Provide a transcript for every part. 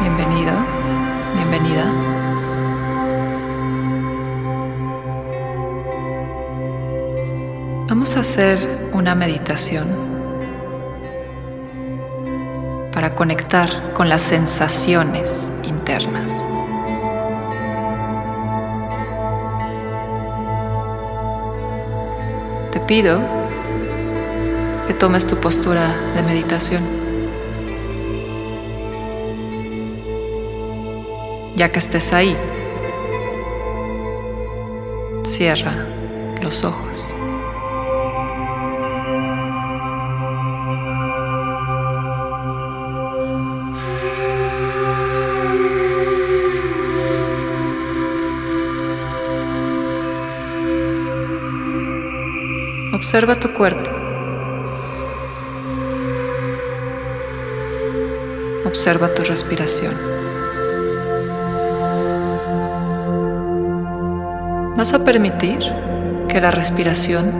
Bienvenido. Vamos a hacer una meditación para conectar con las sensaciones internas. Te pido que tomes tu postura de meditación. Ya que estés ahí, cierra los ojos. Observa tu cuerpo. Observa tu respiración. Vas a permitir que la respiración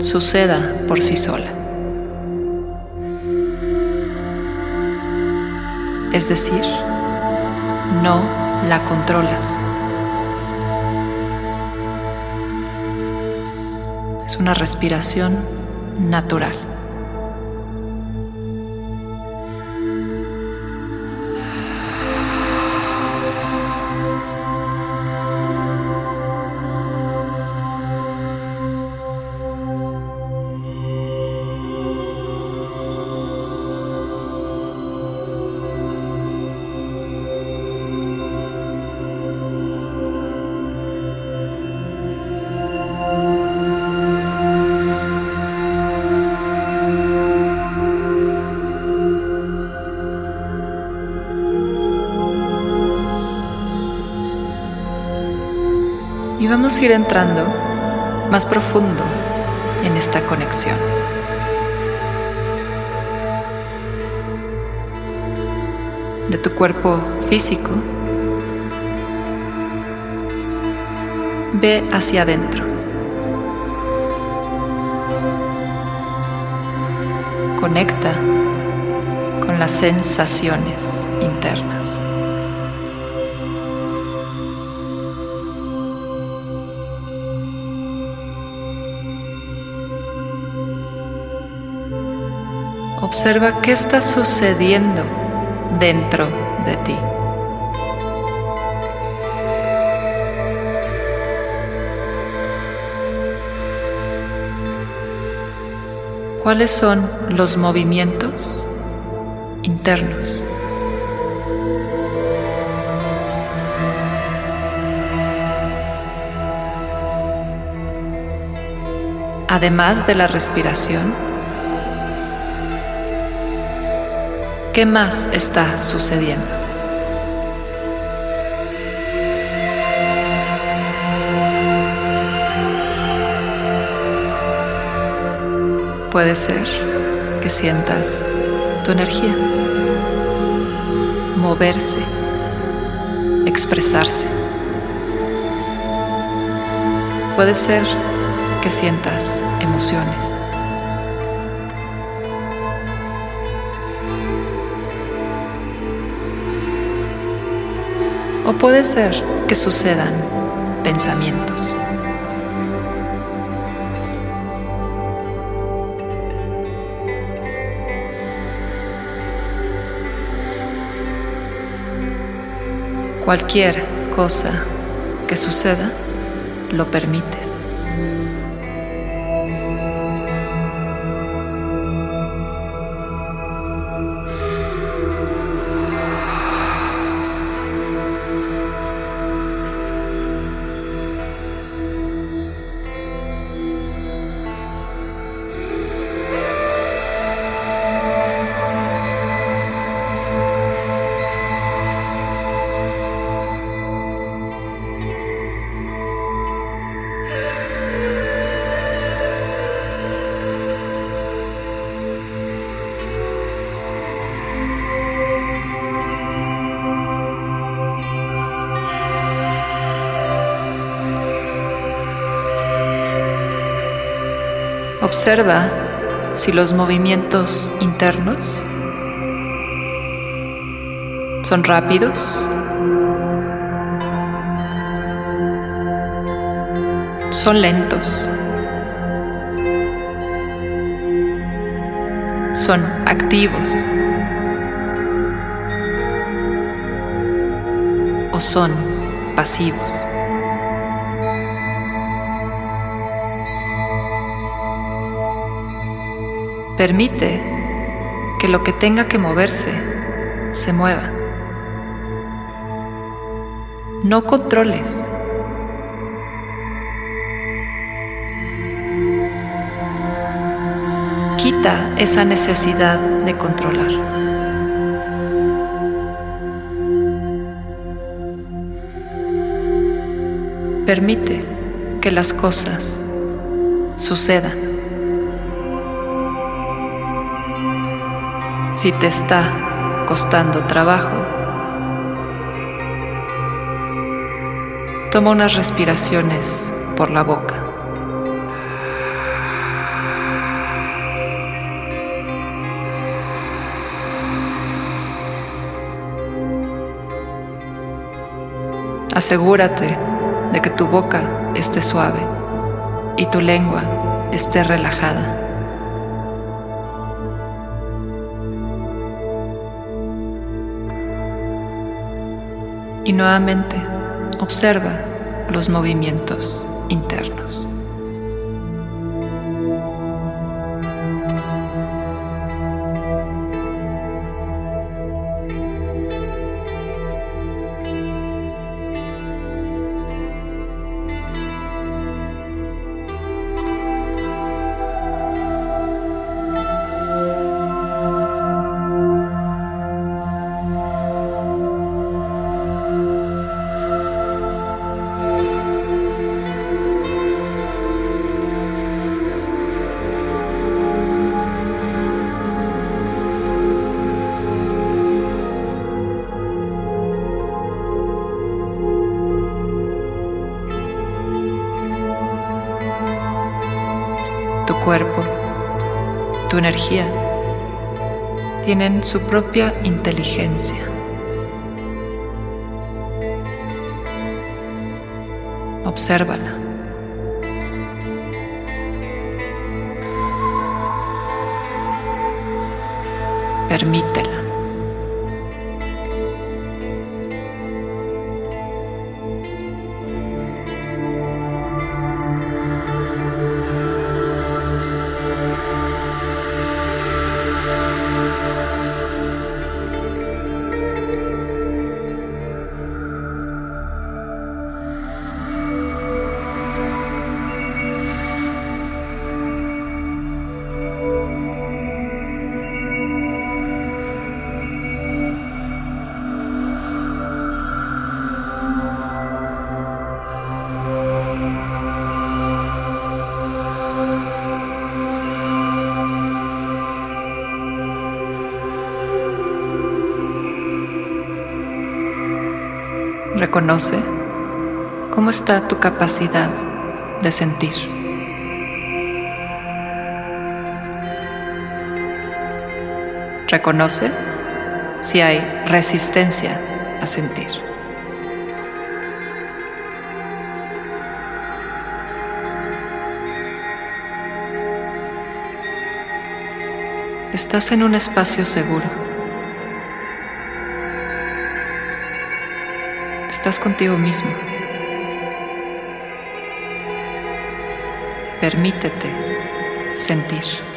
suceda por sí sola. Es decir, no la controlas. Una respiración natural. Vamos a ir entrando más profundo en esta conexión. De tu cuerpo físico, ve hacia adentro. Conecta con las sensaciones internas. Observa qué está sucediendo dentro de ti. ¿Cuáles son los movimientos internos? Además de la respiración, ¿Qué más está sucediendo? Puede ser que sientas tu energía moverse, expresarse. Puede ser que sientas emociones. O puede ser que sucedan pensamientos. Cualquier cosa que suceda, lo permites. Observa si los movimientos internos son rápidos, son lentos, son activos. O son pasivos. Permite que lo que tenga que moverse se mueva. No controles. Quita esa necesidad de controlar. Permite que las cosas sucedan. Si te está costando trabajo, toma unas respiraciones por la boca. Asegúrate de que tu boca esté suave y tu lengua esté relajada. Y nuevamente observa los movimientos internos. Cuerpo, tu energía, tienen su propia inteligencia. Obsérvala. Permítela. Reconoce cómo está tu capacidad de sentir. Reconoce si hay resistencia a sentir. Estás en un espacio seguro. Estás contigo mismo. Permítete sentir.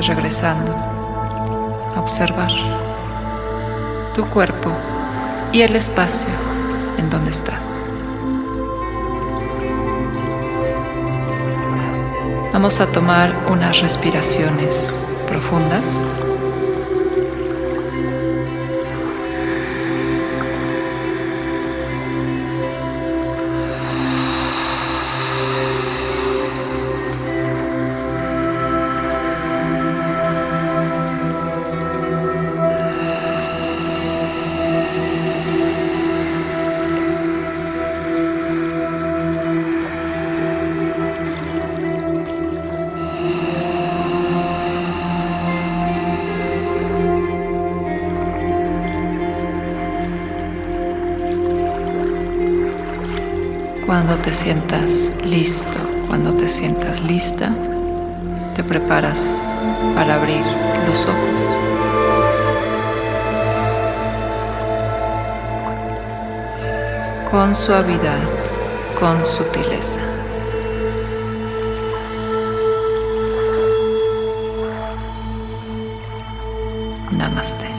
Regresando a observar tu cuerpo y el espacio en donde estás. Vamos a tomar unas respiraciones profundas. Cuando te sientas listo, cuando te sientas lista, te preparas para abrir los ojos. Con suavidad, con sutileza. Namaste.